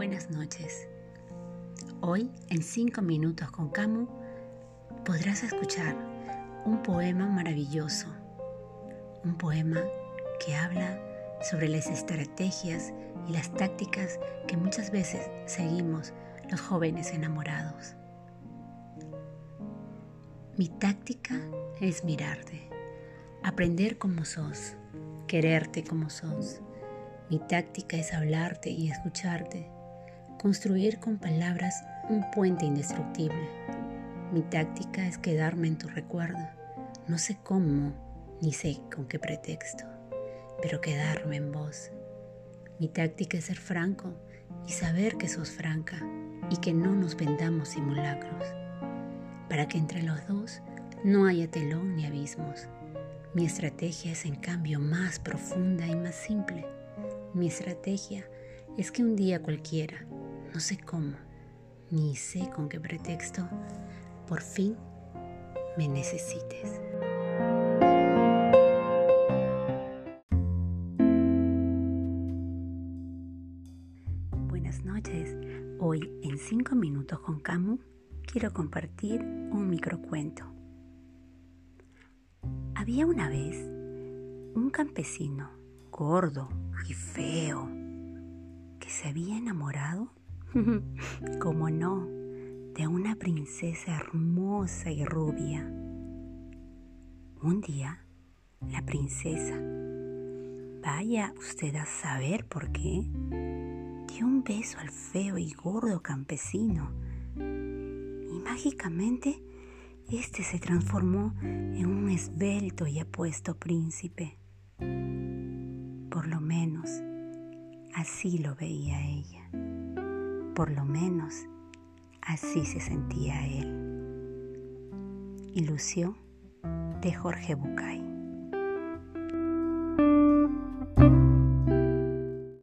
Buenas noches. Hoy, en 5 minutos con Camu, podrás escuchar un poema maravilloso. Un poema que habla sobre las estrategias y las tácticas que muchas veces seguimos los jóvenes enamorados. Mi táctica es mirarte, aprender como sos, quererte como sos. Mi táctica es hablarte y escucharte, construir con palabras un puente indestructible. Mi táctica es quedarme en tu recuerdo. No sé cómo, ni sé con qué pretexto, pero quedarme en vos. Mi táctica es ser franco y saber que sos franca y que no nos vendamos simulacros, para que entre los dos no haya telón ni abismos. Mi estrategia es en cambio más profunda y más simple. Mi estrategia es que un día cualquiera, no sé cómo, ni sé con qué pretexto, por fin me necesites. Buenas noches. Hoy en 5 minutos con Camu quiero compartir un microcuento. Había una vez un campesino gordo y feo que se había enamorado, como no, de una princesa hermosa y rubia. Un día, la princesa, vaya usted a saber por qué, dio un beso al feo y gordo campesino y mágicamente este se transformó en un esbelto y apuesto príncipe. Por lo menos así lo veía ella. Por lo menos así se sentía él. Ilusión de Jorge Bucay.